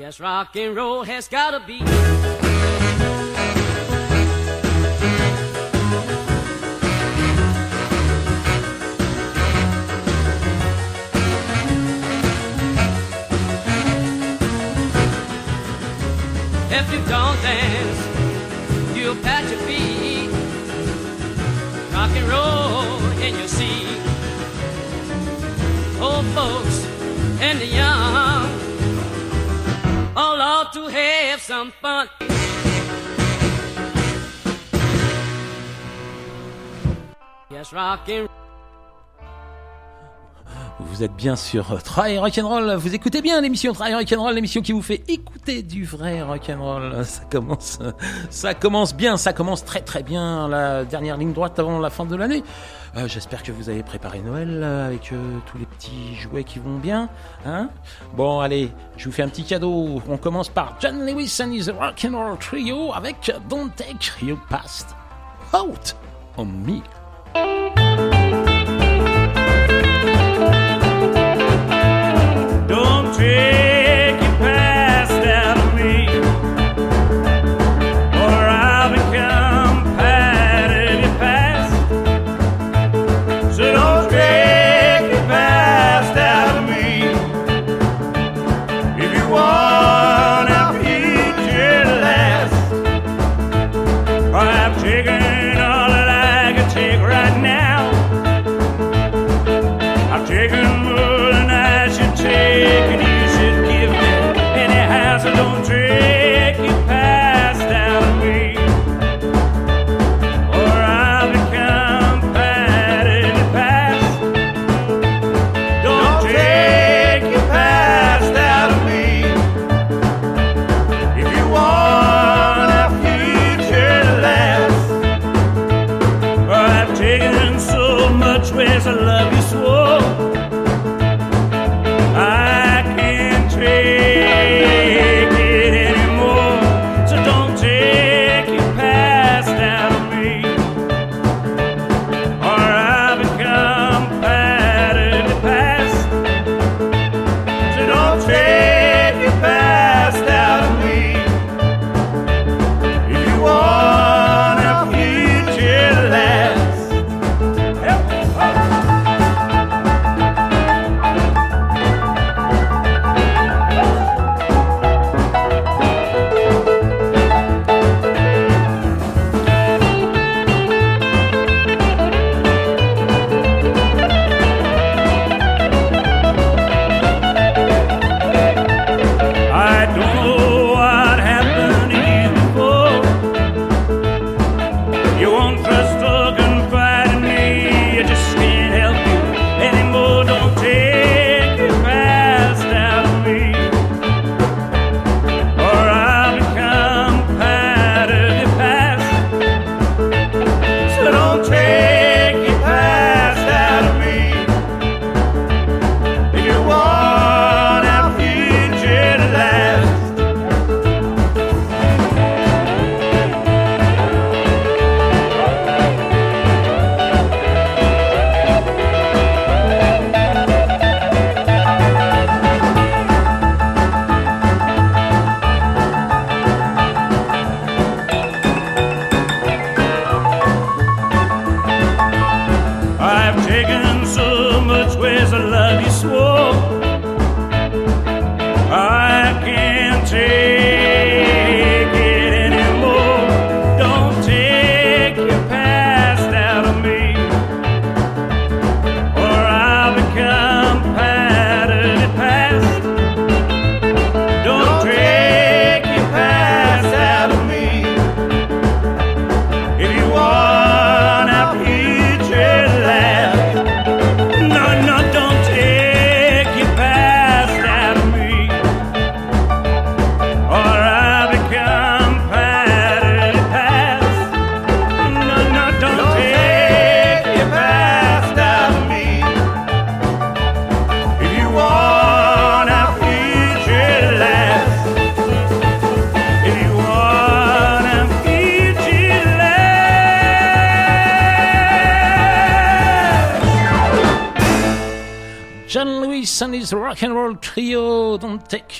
Yes, rock and roll has gotta be. If you don't dance, you'll pat your feet. Rock and roll in your seat. Old folks and the young all ought to have some fun. Yes, rock and Vous êtes bien sur Try Rock'n'Roll, vous écoutez bien l'émission Try Rock'n'Roll, l'émission qui vous fait écouter du vrai rock'n'roll. Ça commence, ça commence bien, ça commence très très bien, la dernière ligne droite avant la fin de l'année. Euh, J'espère que vous avez préparé Noël euh, avec euh, tous les petits jouets qui vont bien. Hein bon, allez, je vous fais un petit cadeau. On commence par John Lewis and his Rock'n'Roll Trio avec Don't Take Your Past Out on Me. Don't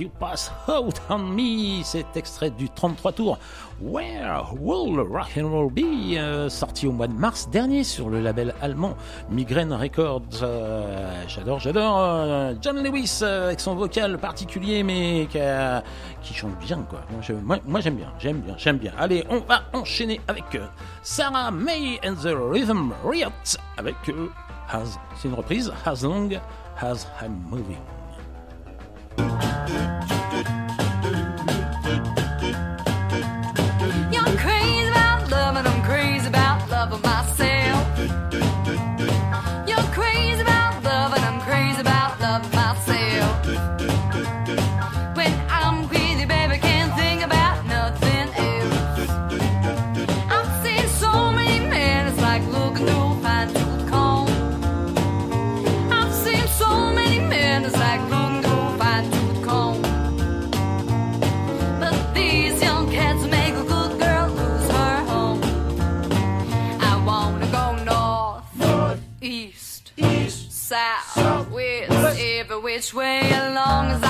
You Pass Out on Me. C'est extrait du 33 tours. Where Will Rock and Roll Be euh, Sorti au mois de mars dernier sur le label allemand Migraine Records. Euh, j'adore, j'adore euh, John Lewis avec son vocal particulier mais qui, qui chante bien quoi. Moi, j'aime bien, j'aime bien, j'aime bien. Allez, on va enchaîner avec Sarah May and the Rhythm Riot avec Has. C'est une reprise. As long as I'm moving. Which way as long as I'm moving.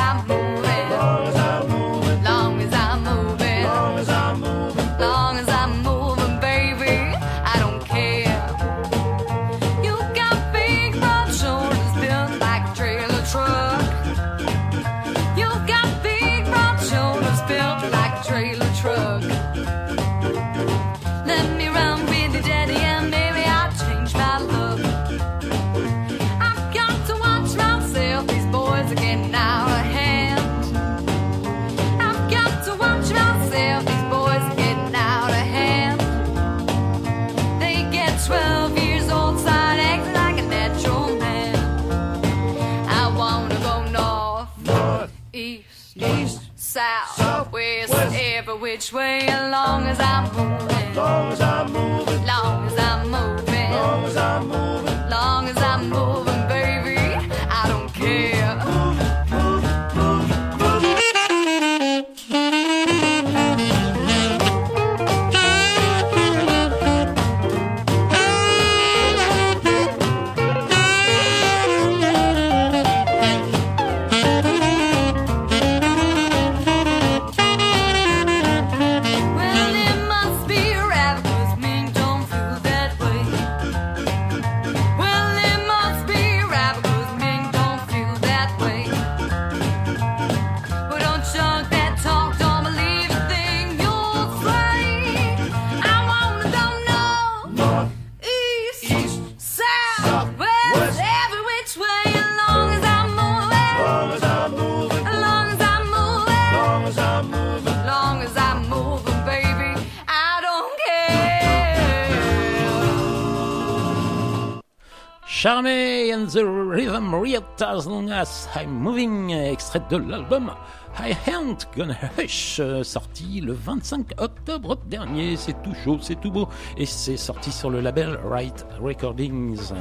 Charmé and the Rhythm Riot as long as I'm moving, extrait de l'album I Ain't Gonna Hush, sorti le 25 octobre dernier. C'est tout chaud, c'est tout beau, et c'est sorti sur le label Right Recordings.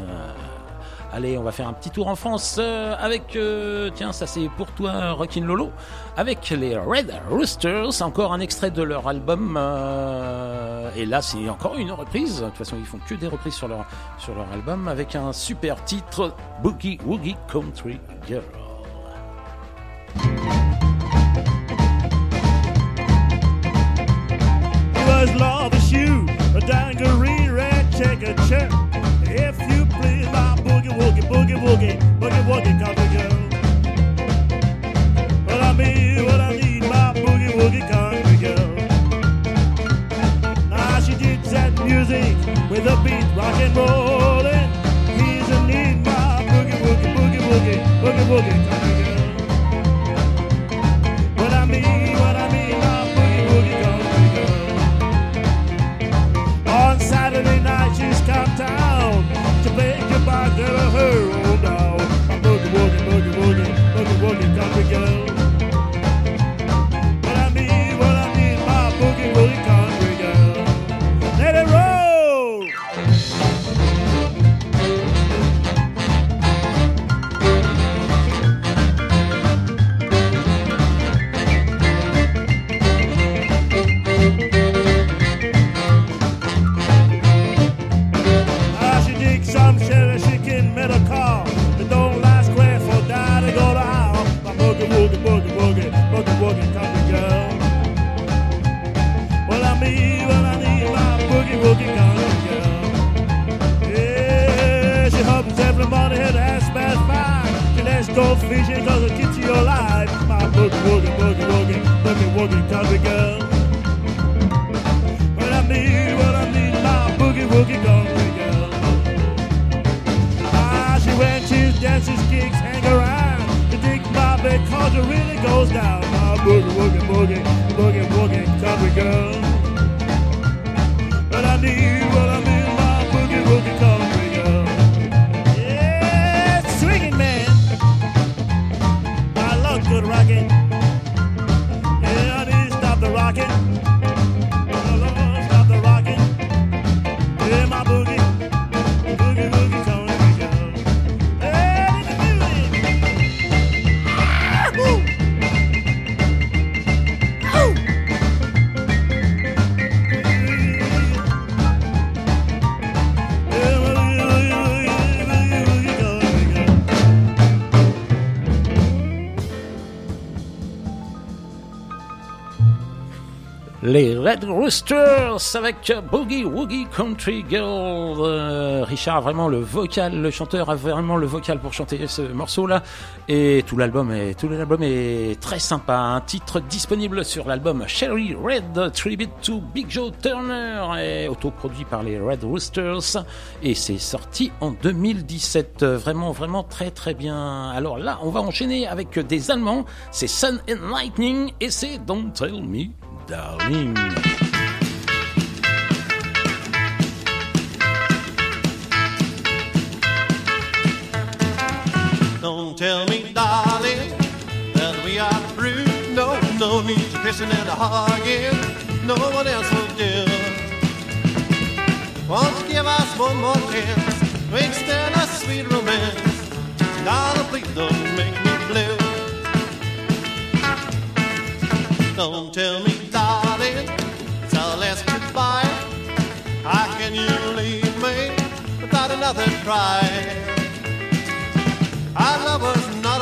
Allez, on va faire un petit tour en France euh, avec, euh, tiens, ça c'est pour toi, Rockin' Lolo, avec les Red Roosters, encore un extrait de leur album. euh, et là, c'est encore une reprise. De toute façon, ils font que des reprises sur leur, album, avec un super titre, Boogie Woogie Country Girl. love is you, a red. Boogie woogie, boogie woogie, country girl. Well, I mean, what I need, my boogie woogie country girl. Now she did that music with a beat, rock and rollin'. He's a need my boogie woogie, boogie woogie, boogie woogie woogie country girl. What I need, what I need, my boogie, woogie country girl. Ah, she when she dances, kicks, hang around. To dig my bed cause it really goes down. My boogie, woogie, boogie, boogie, woogie country girl. What I need, what I need, Red Roosters avec Boogie Woogie Country Girl. Euh, Richard vraiment le vocal, le chanteur a vraiment le vocal pour chanter ce morceau-là. Et tout l'album est, est très sympa. Un titre disponible sur l'album Sherry Red Tribute to Big Joe Turner est autoproduit par les Red Roosters et c'est sorti en 2017. Vraiment, vraiment très très bien. Alors là, on va enchaîner avec des Allemands. C'est Sun and Lightning et c'est Don't Tell Me Darling. Don't tell me, darling, that we are through. No, no need to kissing and hugging. No one else will do. Won't give us one more chance extend a sweet romance? Darling, please don't make me blue. Don't tell me, it's our last goodbye. How can you leave me without another try? Our love was not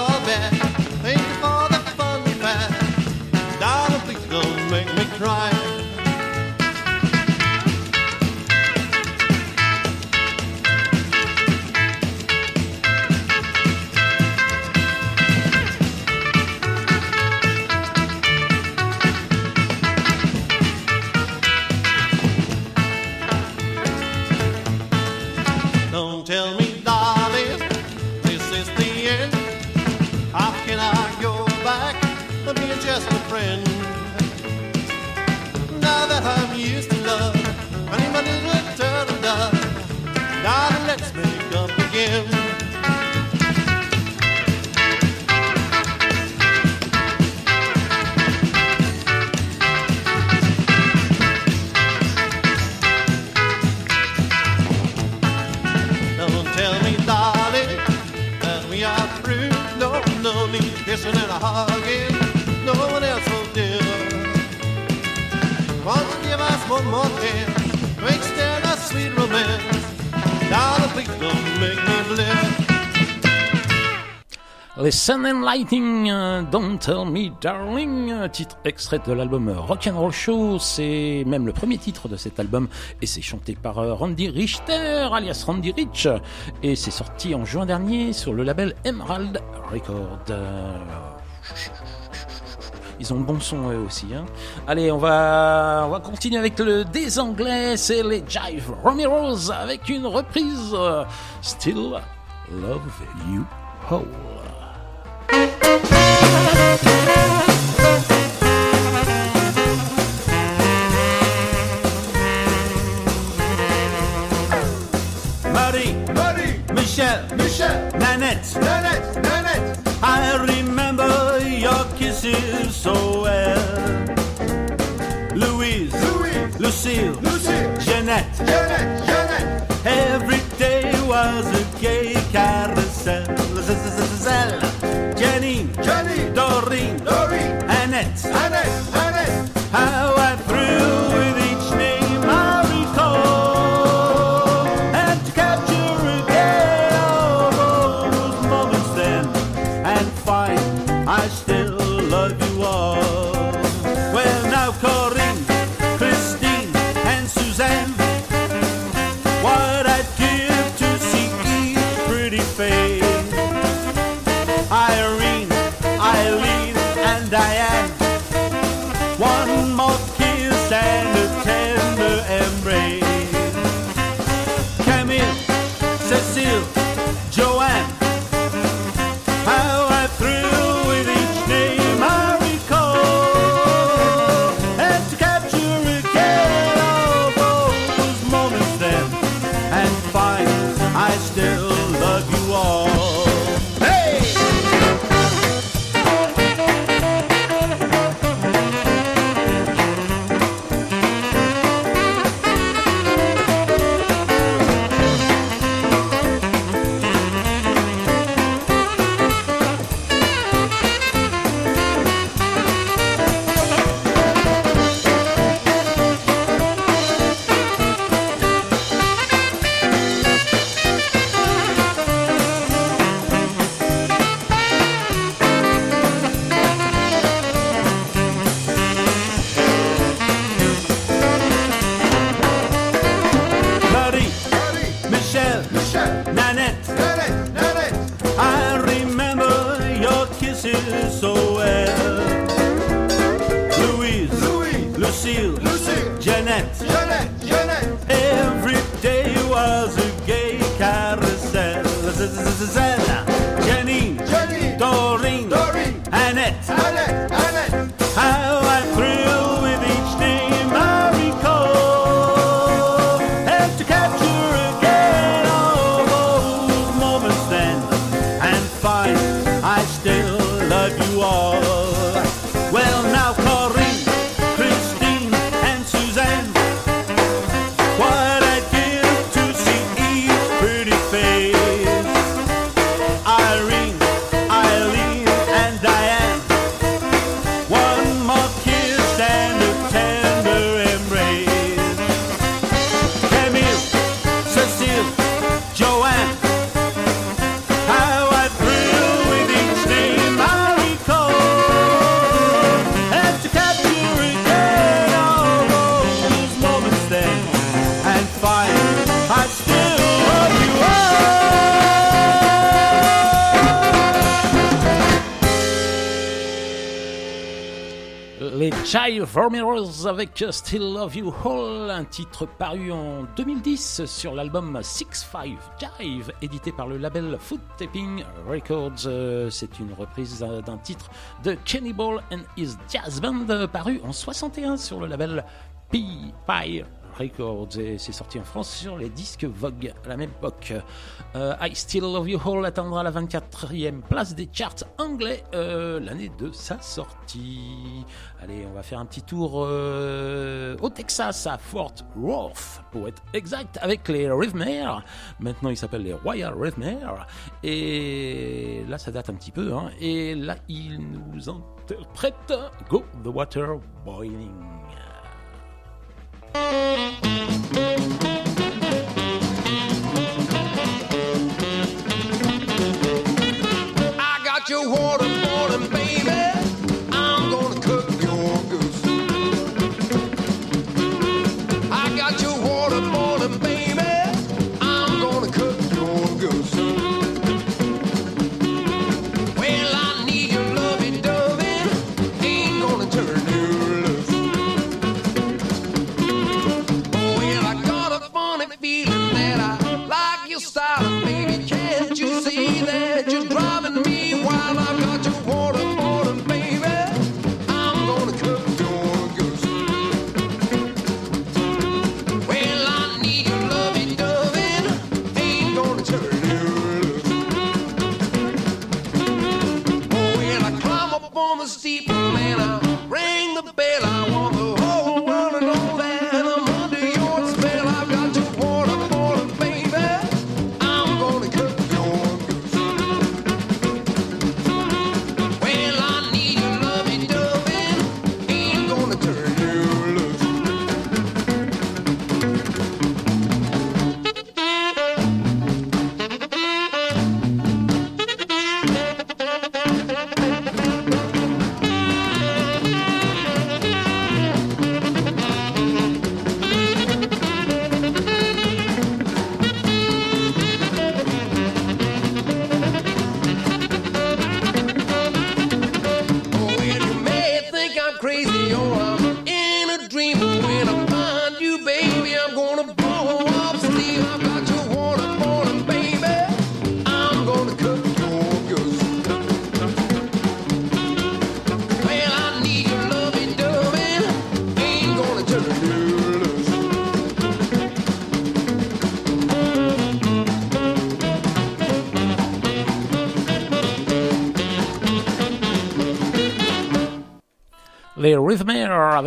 Sun and Lighting, euh, Don't Tell Me Darling, euh, titre extrait de l'album Rock'n'Roll Show, c'est même le premier titre de cet album et c'est chanté par euh, Randy Richter, alias Randy Rich, et c'est sorti en juin dernier sur le label Emerald Record. Ils ont le bon son eux aussi. Hein. Allez, on va, on va continuer avec le des Anglais, c'est les Jive Romeros avec une reprise Still Love You Whole. Michel, Michel, Nanette. Nanette, Nanette, I remember your kisses so well. Louise, Louise, Lucille, Lucie, Jeannette. Jeannette, Jeannette, Every day was a gay carousel. Janine, Jenny, Doreen, Doreen. Annette, Annette, Mirrors avec Still Love You All, un titre paru en 2010 sur l'album Six Five Jive, édité par le label Foot Tapping Records. C'est une reprise d'un titre de Kenny Ball and His Jazz Band, paru en 61 sur le label P-Pie Records et c'est sorti en France sur les disques Vogue à la même époque. Euh, I Still Love You All atteindra la 24e place des charts anglais euh, l'année de sa sortie. Allez, on va faire un petit tour euh, au Texas à Fort Worth pour être exact avec les Rhythmare. Maintenant ils s'appellent les Royal Rhythmare et là ça date un petit peu hein. et là ils nous interprètent Go the Water Boiling. I got your water up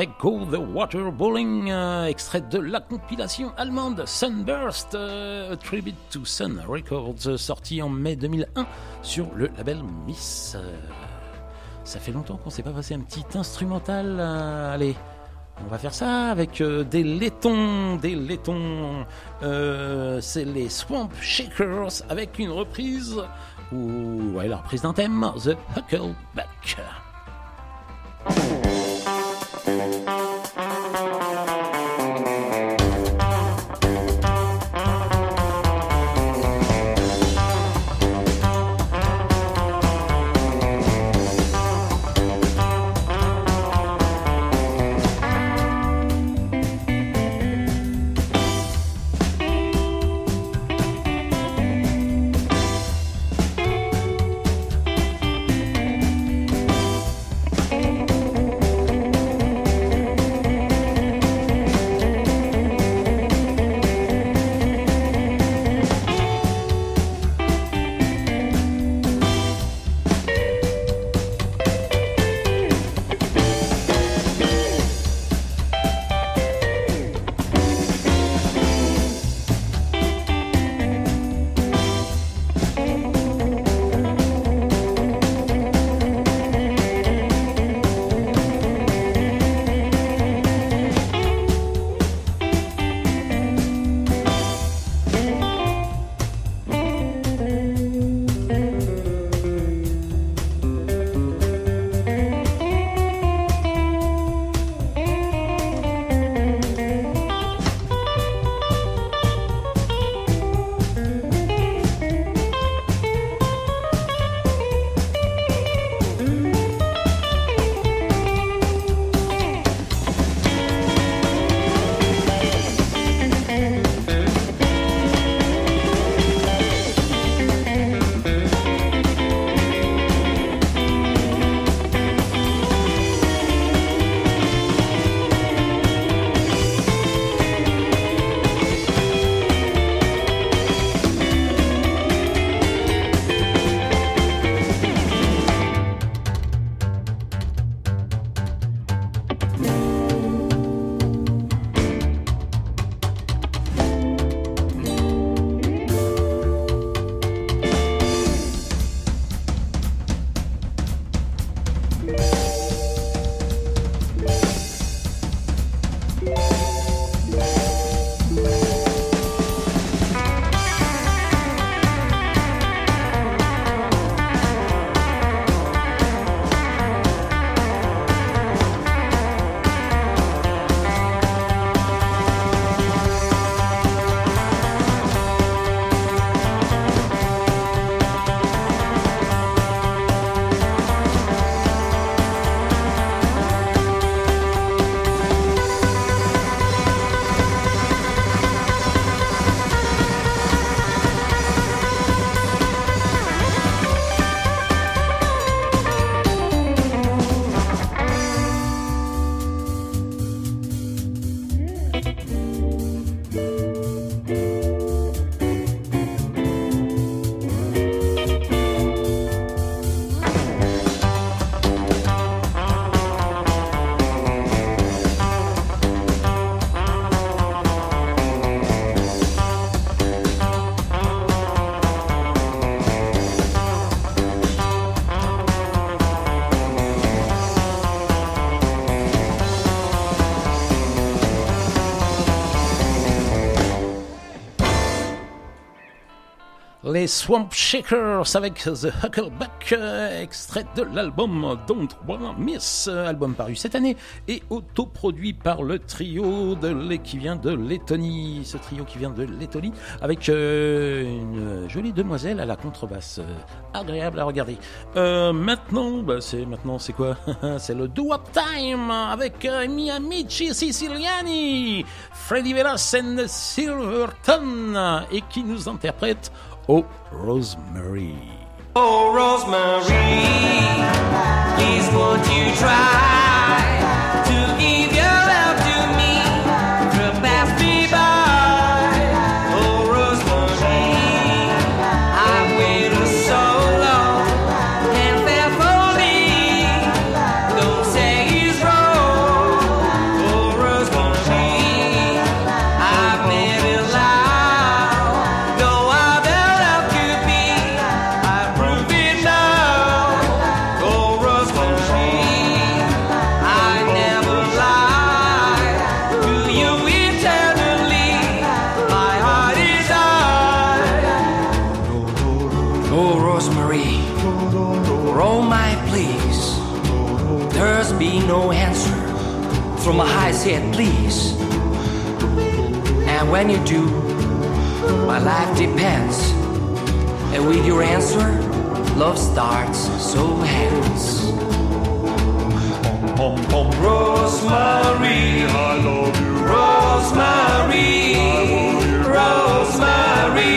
avec Go the Water Bowling, euh, extrait de la compilation allemande Sunburst, euh, Tribute to Sun Records, sorti en mai 2001 sur le label Miss. Euh, ça fait longtemps qu'on s'est pas passé un petit instrumental. euh, allez, on va faire ça avec des laitons, des laitons. C'est les Swamp Shakers avec une reprise ou ouais, la reprise d'un thème, The Huckleback. Well, Swamp Shakers avec The Huckleback, euh, extrait de l'album Don't Wanna Miss, euh, album paru cette année et autoproduit par le trio de qui vient de Lettonie. Ce trio qui vient de Lettonie avec euh, une jolie demoiselle à la contrebasse, agréable à regarder. Maintenant, bah, c'est maintenant c'est quoi? C'est le Do Up Time avec euh, mi amici siciliani, Freddy Velas and Silverton et qui nous interprète Oh Rosemary. Oh, Rosemary, please won't you try high please. And when you do, my life depends. And with your answer, love starts, so hence. Rosemary, I love you. Rosemary, Rosemary,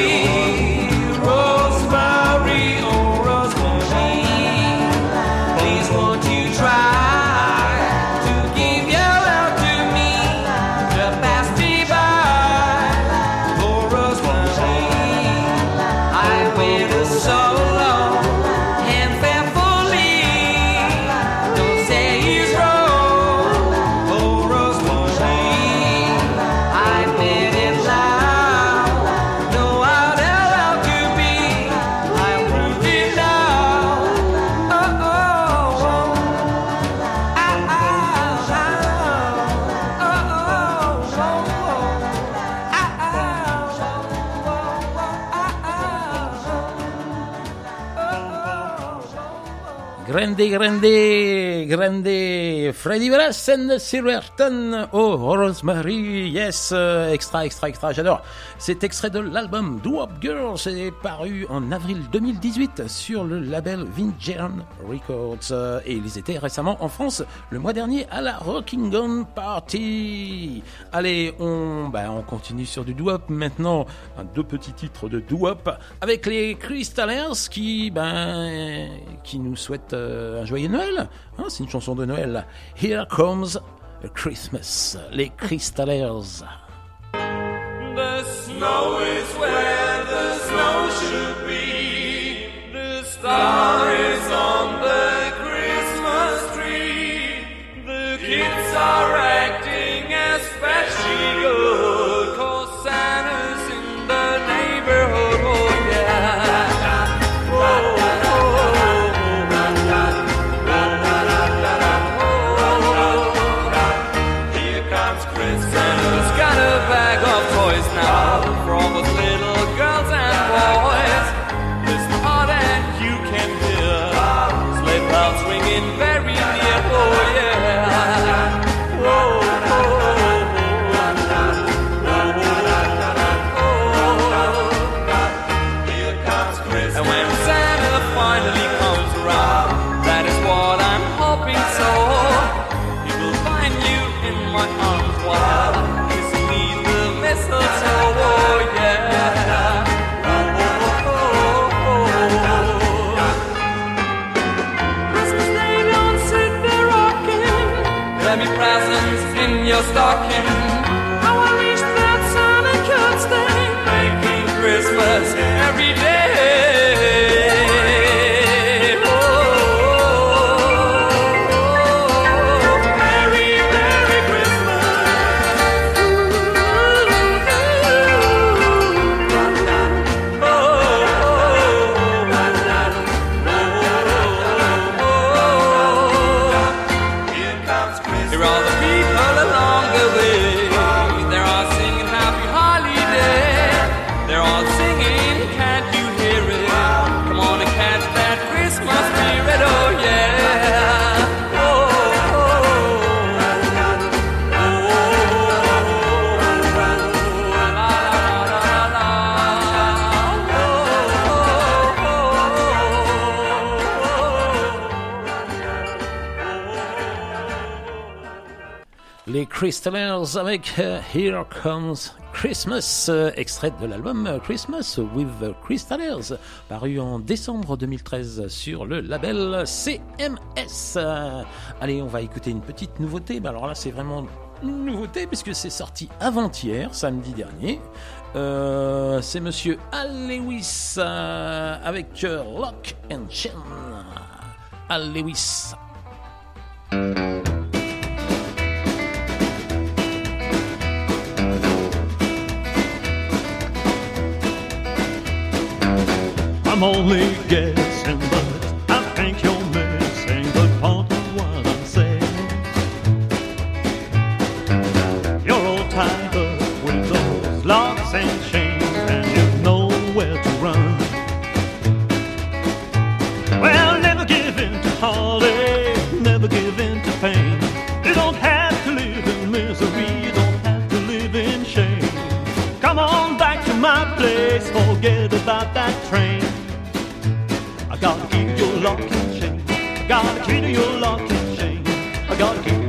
Grande, grande, Freddy Velas Silverton, oh Rosemary, yes, euh, extra, extra, extra, j'adore. Cet extrait de l'album Do Up Girls est paru en avril 2018 sur le label Vingean Records euh, et ils étaient récemment en France le mois dernier à la Rockingham Party. Allez, on, bah, on continue sur du doo-wop maintenant, un, deux petits titres de doo-wop avec les Crystallers qui, ben, qui nous souhaitent euh, un joyeux Noël. Hein, chanson de Noël. Here comes Christmas, les Crystallers. The snow is where the snow should be. The star Crystallers avec euh, Here Comes Christmas, euh, extrait de l'album euh, Christmas with Crystallers, paru en décembre 2013 sur le label CMS. Allez, on va écouter une petite nouveauté. Bah, alors là, c'est vraiment une nouveauté puisque c'est sorti avant-hier, samedi dernier. C'est monsieur Al Lewis avec Lock and Chain. Al Lewis. only guess. Gotta keep your lock and chain. Gotta keep your lock and chain. I gotta keep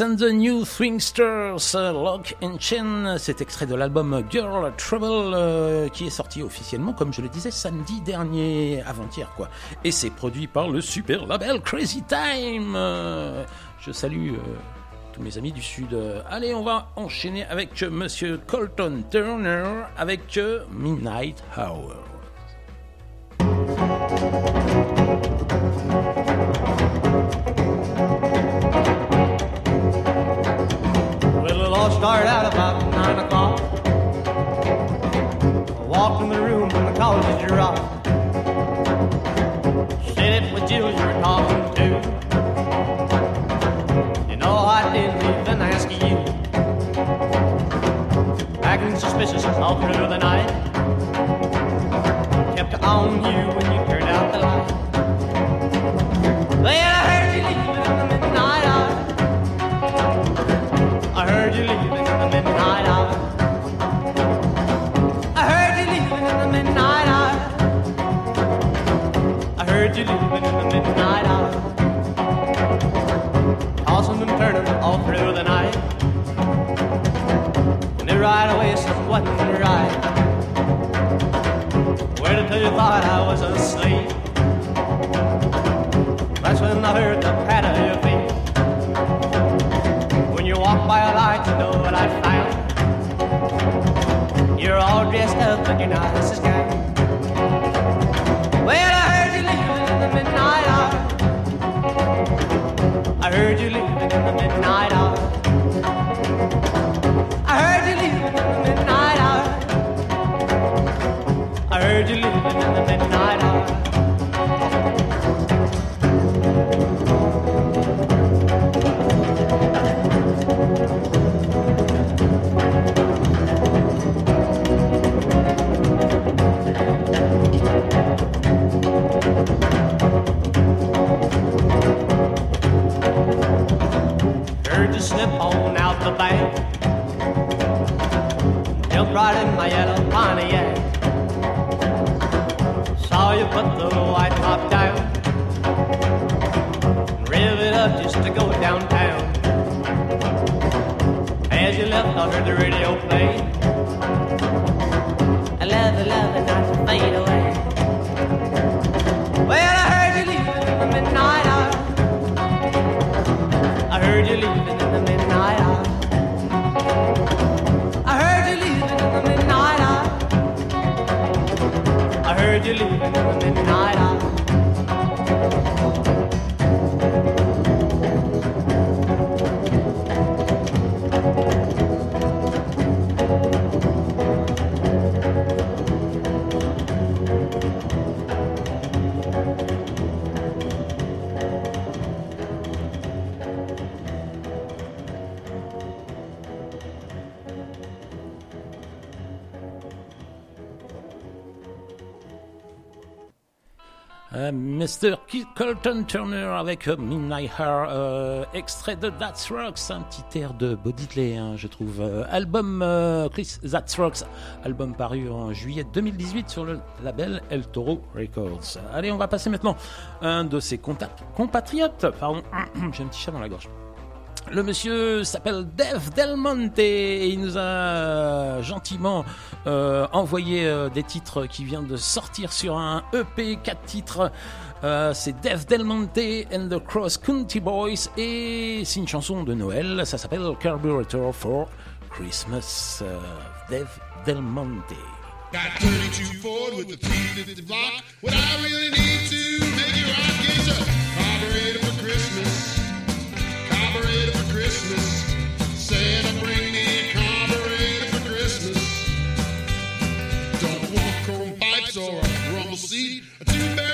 and the New Swingsters, euh, Lock and Chain, c'est extrait de l'album Girl Trouble euh, qui est sorti officiellement, comme je le disais, samedi dernier, avant-hier quoi. Et c'est produit par le super label Crazy Time. Euh, je salue tous mes amis du Sud. Allez, on va enchaîner avec Monsieur Colton Turner avec Midnight Hour. Started out about nine o'clock. I walked in the room when the college dropped. Said it was Jill you were talking to. You know I didn't even ask you. Acting suspicious all through the night. Kept on you when you something right. Where until you thought I was asleep. That's when I heard the pat of your feet. When you walk by a light, you know what I found. You're all dressed up and you're nice as can. Well, I heard you leaving in the midnight hour. I heard you leaving in the midnight hour. In my yellow Pontiac. Saw you put the white top down. Rev it up just to go downtown. As you left, I heard the radio play. Mr. Colton Turner avec euh, Midnight Hour, euh, extrait de That's Rocks, un petit air de Bodidley, hein, je trouve. Euh, album euh, Chris That's Rocks, album paru en juillet 2018 sur le label El Toro Records. Allez, on va passer maintenant à un de ses contacts, compatriotes. Pardon, j'ai un petit chat dans la gorge. Le monsieur s'appelle Dave Del Monte et il nous a gentiment euh, envoyé euh, des titres qui viennent de sortir sur un EP 4 titres. Euh, c'est Dave Del Monte and the Cross County Boys et c'est une chanson de Noël. Ça s'appelle Carburetor for Christmas. Euh, Dave Del Monte. Got 32 Ford with the 350 block. What I really need to make it rock is a carburetor for Christmas. Carburetor for Christmas. Santa bring me a carburetor for Christmas. Don't want chrome pipes or a rumble seat. A two-barrel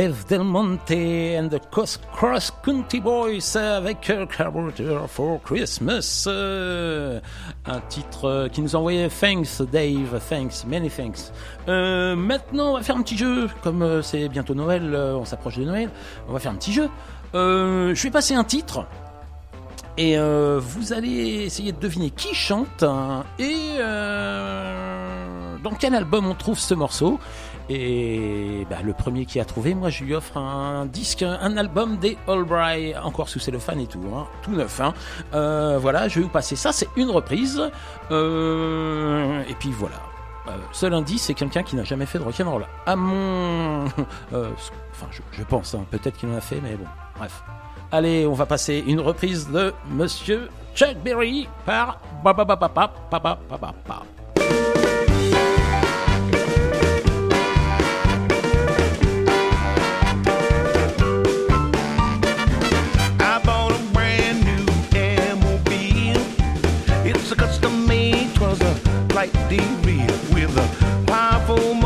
Dave Del Monte and the Cross, County Boys avec euh, Carburetor for Christmas. Euh, un titre euh, qui nous a envoyé Thanks Dave, thanks, many thanks. Maintenant, on va faire un petit jeu. Comme c'est bientôt Noël, on s'approche de Noël, on va faire un petit jeu. Je vais passer un titre. Et vous allez essayer de deviner qui chante hein, et dans quel album on trouve ce morceau. Et bah, le premier qui a trouvé, moi je lui offre un disque, un album des Albright, encore sous cellophane et tout, hein, tout neuf. Hein. Euh, voilà, je vais vous passer ça, c'est une reprise. Euh, et puis voilà. Euh, seul indice, c'est quelqu'un qui n'a jamais fait de rock'n'roll. À mon, euh, enfin, je, pense, hein, peut-être qu'il en a fait, mais bon, bref. Allez, on va passer une reprise de Monsieur Chuck Berry par slight degree with a powerful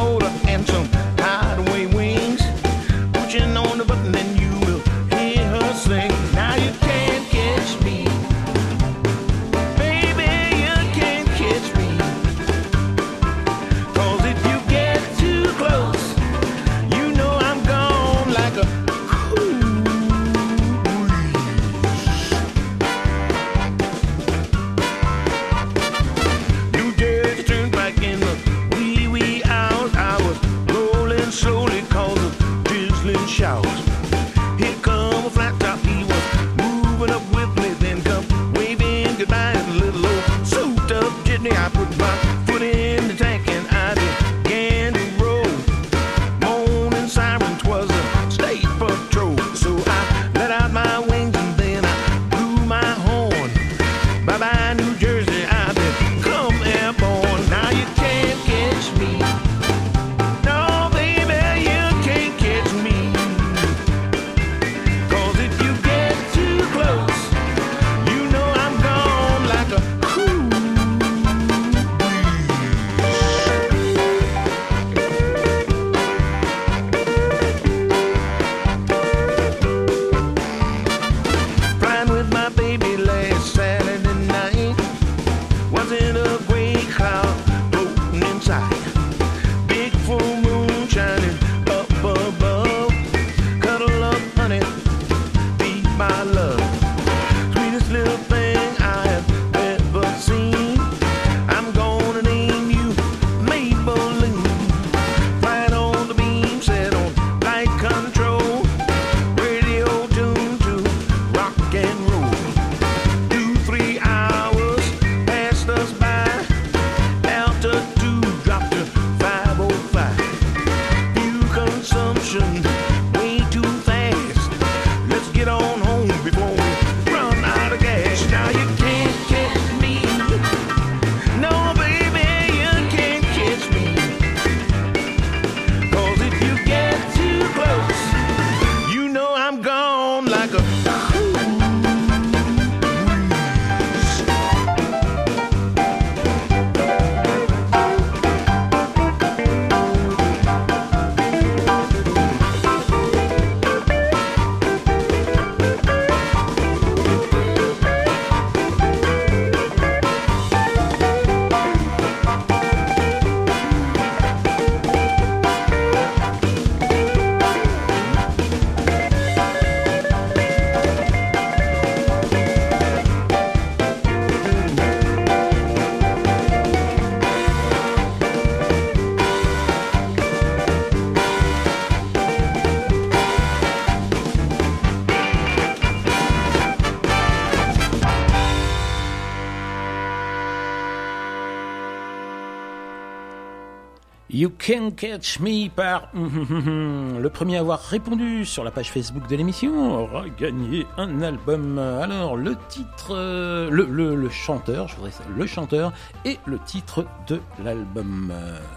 You Can Catch Me par le premier à avoir répondu sur la page Facebook de l'émission aura gagné un album. Alors le titre, euh, le, le- le chanteur, je voudrais ça, le chanteur et le titre de l'album.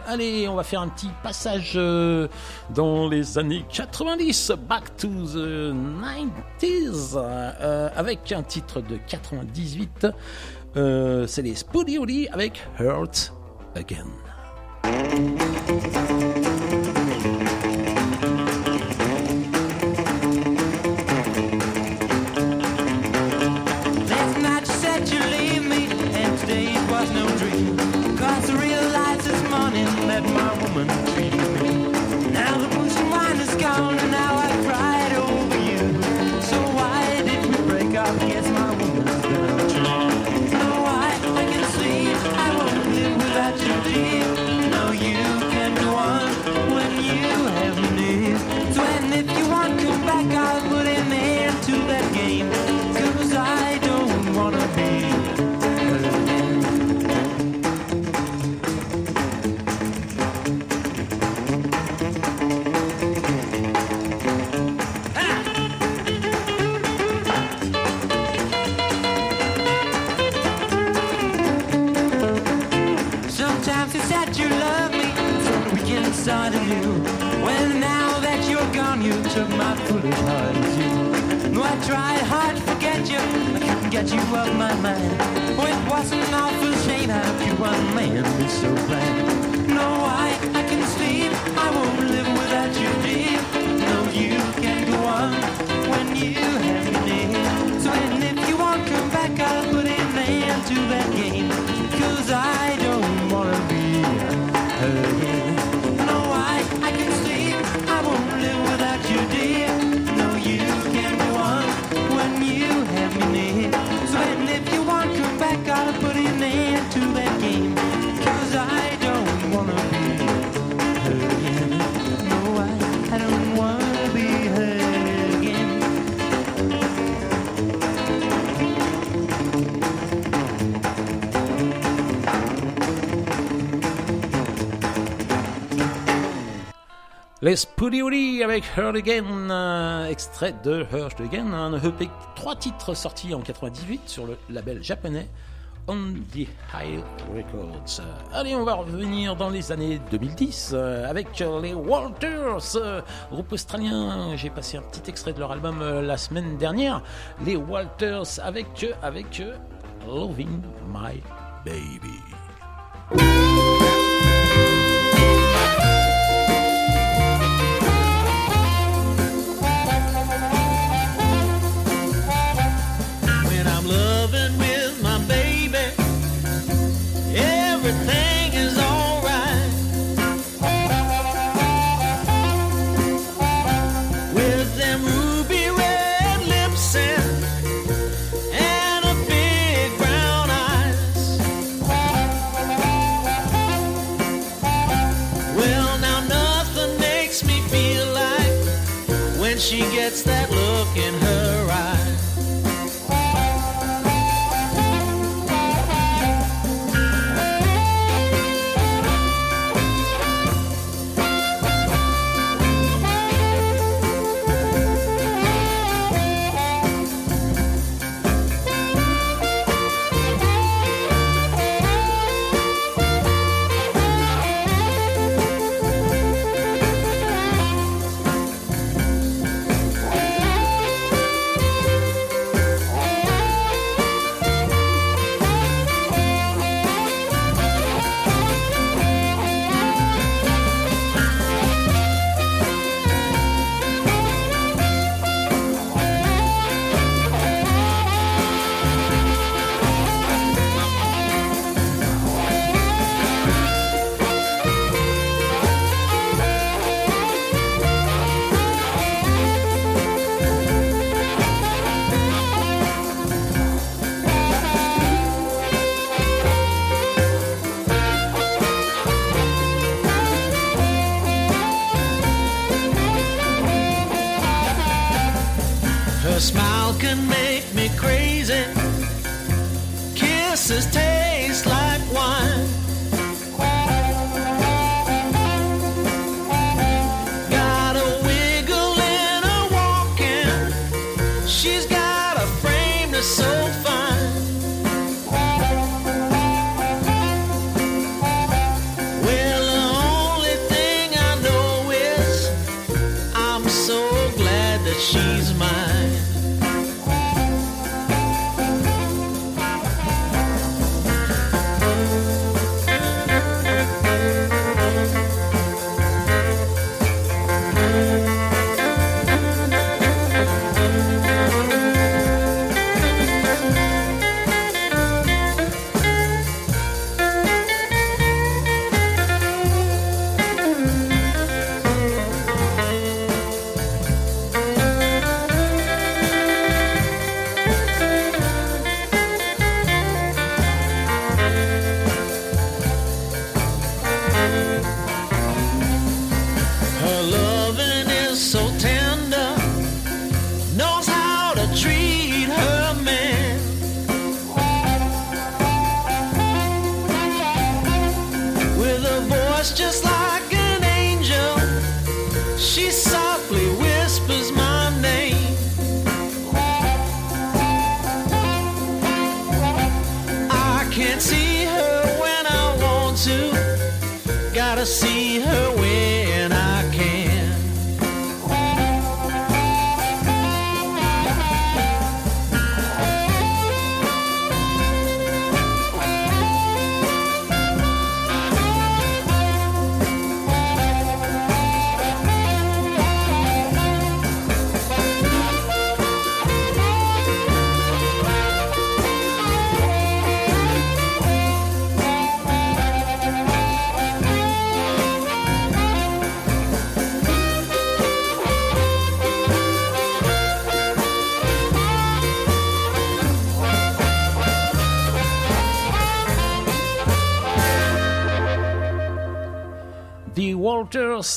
Allez, on va faire un petit passage euh, dans les années 90, back to the 90s, euh, avec un titre de 98. Euh, C'est les Spoody avec Hurt Again. Mm-hmm. I you off my mind. Oh, it was an awful shame how could one man be so blind. No, I, I can sleep, I won't live without you, dear. No, you can go on when you have Les Woody avec Again, euh, extrait de Again, un EP, trois titres sortis en 98 sur le label japonais On the High Records. Allez, on va revenir dans les années 2010 euh, avec les Walters, euh, groupe australien. J'ai passé un petit extrait de leur album euh, la semaine dernière. Les Walters avec, avec Loving My Baby.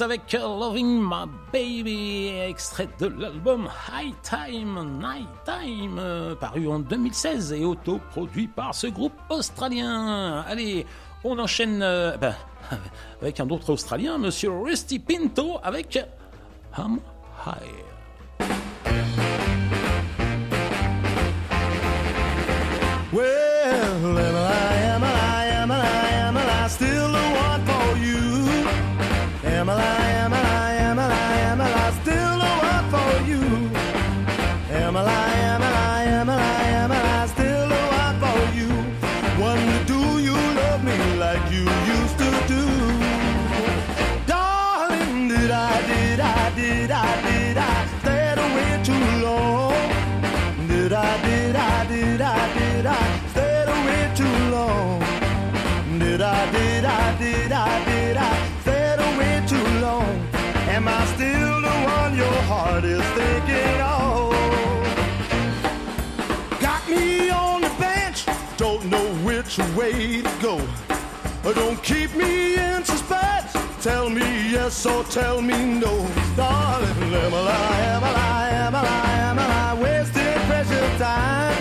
Avec Loving My Baby, extrait de l'album High Time, Night Time, euh, paru en 2016 et autoproduit par ce groupe australien. Allez, on enchaîne euh, ben, avec un autre australien, monsieur Rusty Pinto, avec I'm High. still the one your heart is thinking of. Got me on the bench, don't know which way to go. Don't keep me in suspense. Tell me yes or tell me no, darling. Am I, am I, am I, am I, am I wasting precious time?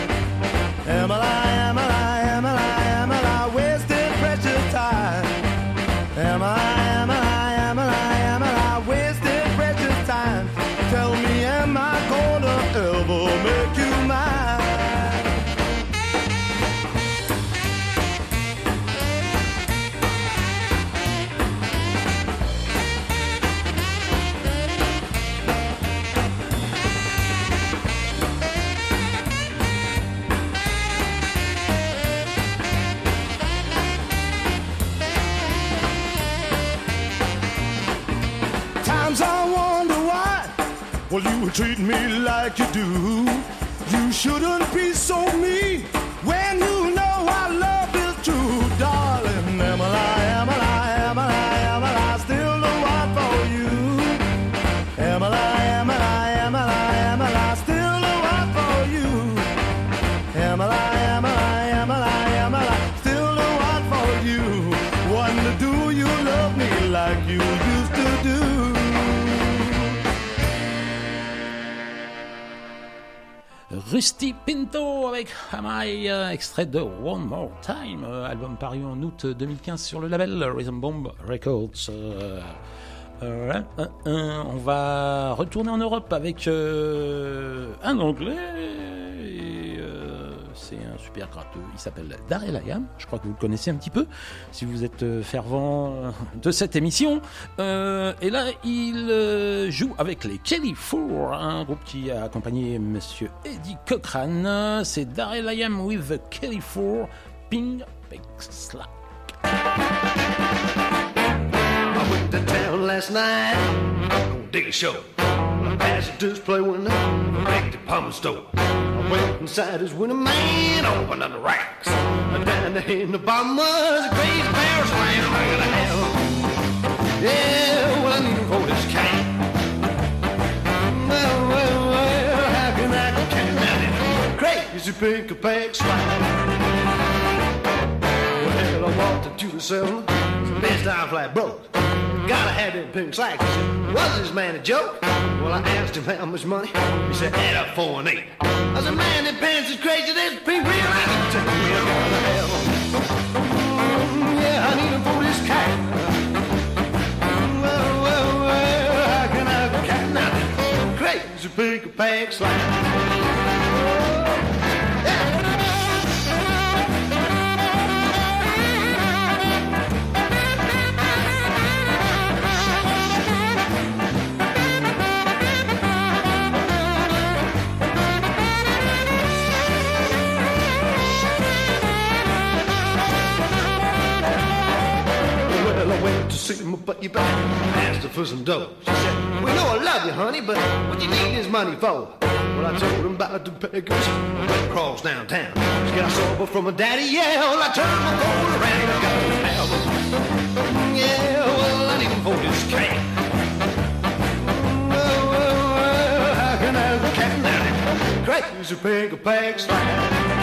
you treat me like you do. You shouldn't be so mean. Rusty Pinto avec Am extrait de One More Time, euh, album paru en août 2015 sur le label Rhythm Bomb Records. Euh, euh, On va retourner en Europe avec un anglais c'est un super gratteux. Il s'appelle Darrell Ayam. Je crois que vous le connaissez un petit peu si vous êtes euh, fervent euh, de cette émission. Euh, et là, il joue avec les Kelly Four, un groupe qui a accompagné Monsieur Eddie Cochran. C'est Darrell Ayam with the Kelly Four, Ping Ping Slack. Town last night, a show. The passengers play when they break the palm store. I went inside his window, man, opened up the racks. And down there in the bottom was a crazy bear slam. I gotta have Yeah, well, I need him for this cat. Well, well, well, how can I get down it? Crazy pink bag slide. Well, I walked to the cellar. Best I flat broke. Gotta have them pink slacks. Was this man a joke? Well, I asked him how much money. He said, add up four and eight. I said, man, that pants is crazy. This pink real I Take me around the hell. Mm, Yeah, I need him for this cat. Well, well, well, how can I be cat now? Crazy pink slack. See my buddy back, asked her for some dough. She said, We know I love you, honey, but what you need this money for? Well, I told him about the beggars, went across downtown. She got sober from a daddy, yeah, well, I turned my phone around and got him out. Yeah, well, I need him for this cat. Well, well, well, how can I have a cat now? Crazy pig, a peg slide.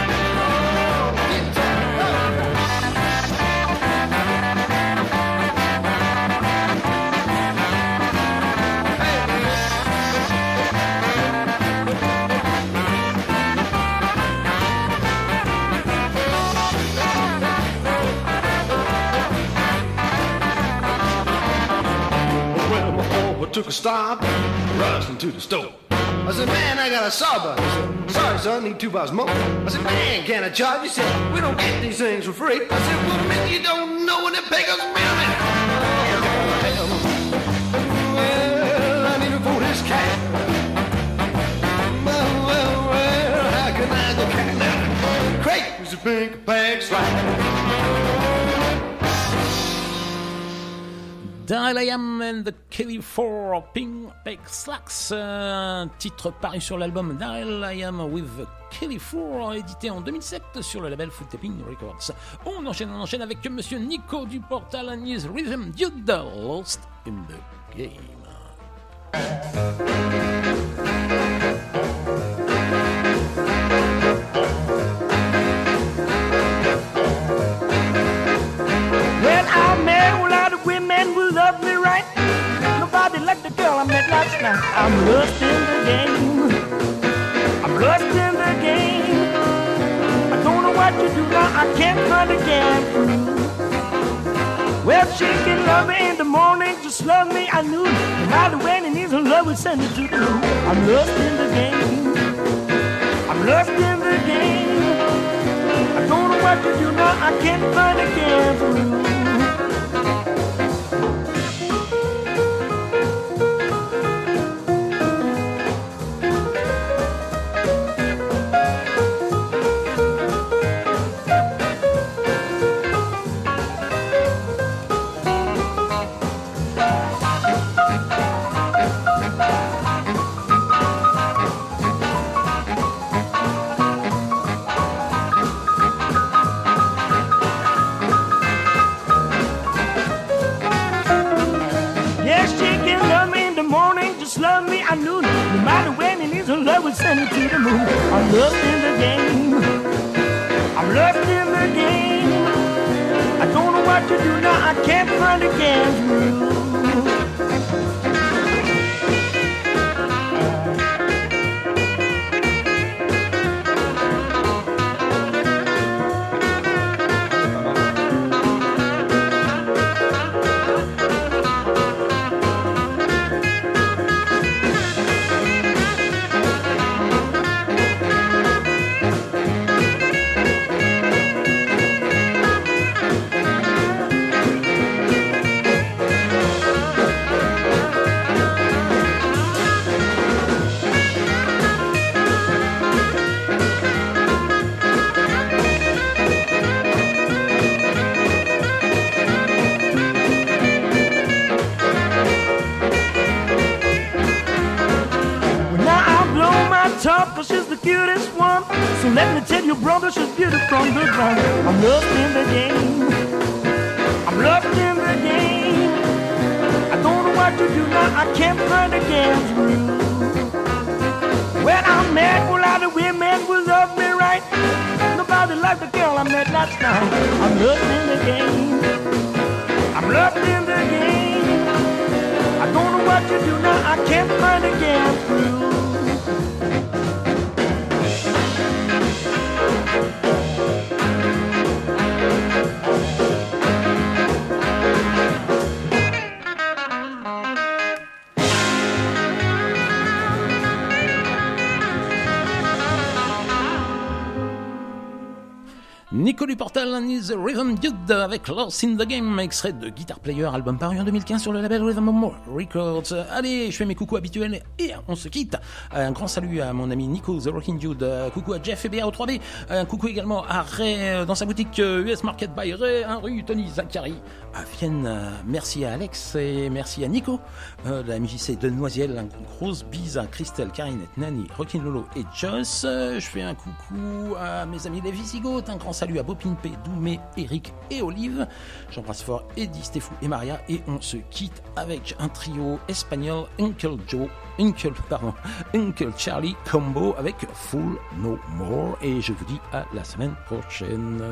Took a stop, rushed into the store. I said, man, I got a sawbuck. He said, sorry, son, need two bucks more. I said, man, can I charge? He said, we don't get these things for free. I said, well, man, you don't know when they pay us, man. Well, I need a for this cat. Well, well, well, how can I go cat now? Crazy pink bag slide. Darrell Ayam and the Kelly Four Ping Peg Slacks, euh, titre paru sur l'album Darrell Ayam with the Kelly Four, édité en 2007 sur le label Foot Tapping Records. On enchaîne, on enchaîne avec Monsieur Nico du Portal and his Rhythm Dude Lost in the Game. Nobody like the girl I met last night. I'm lost in the game. I'm lost in the game. I don't know what to do now. I can't find a game. Well, she can love me in the morning, just love me. I knew no matter when it needs her love, will send it to the moon. I'm lost in the game. I'm lost in the game. I don't know what to do now. I can't find a game. Dylan is a Rhythm Dude avec Lost in the Game, extrait de Guitar Player, album paru en 2015 sur le label Rhythm More Records. Allez, je fais mes coucous habituels et on se quitte. Un grand salut à mon ami Nico, The Rocking Dude. Coucou à Jeff et BAO3B. Un coucou également à Ray euh, dans sa boutique euh, US Market by Ray, un rue Tony Zachary à Vienne. Merci à Alex et merci à Nico euh, de la MJC de Noisiel. Un grosse bise à Christelle, Carinette, Nani, Rockin Lolo et Joss. Je fais un coucou à mes amis les Visigoths. Un grand salut à Bopin P Doumé, Eric et Olive. J'embrasse fort Eddie, Stéphou et Maria et on se quitte avec un trio espagnol Uncle Joe, Uncle, pardon, Uncle Charlie Combo avec Full No More et je vous dis à la semaine prochaine.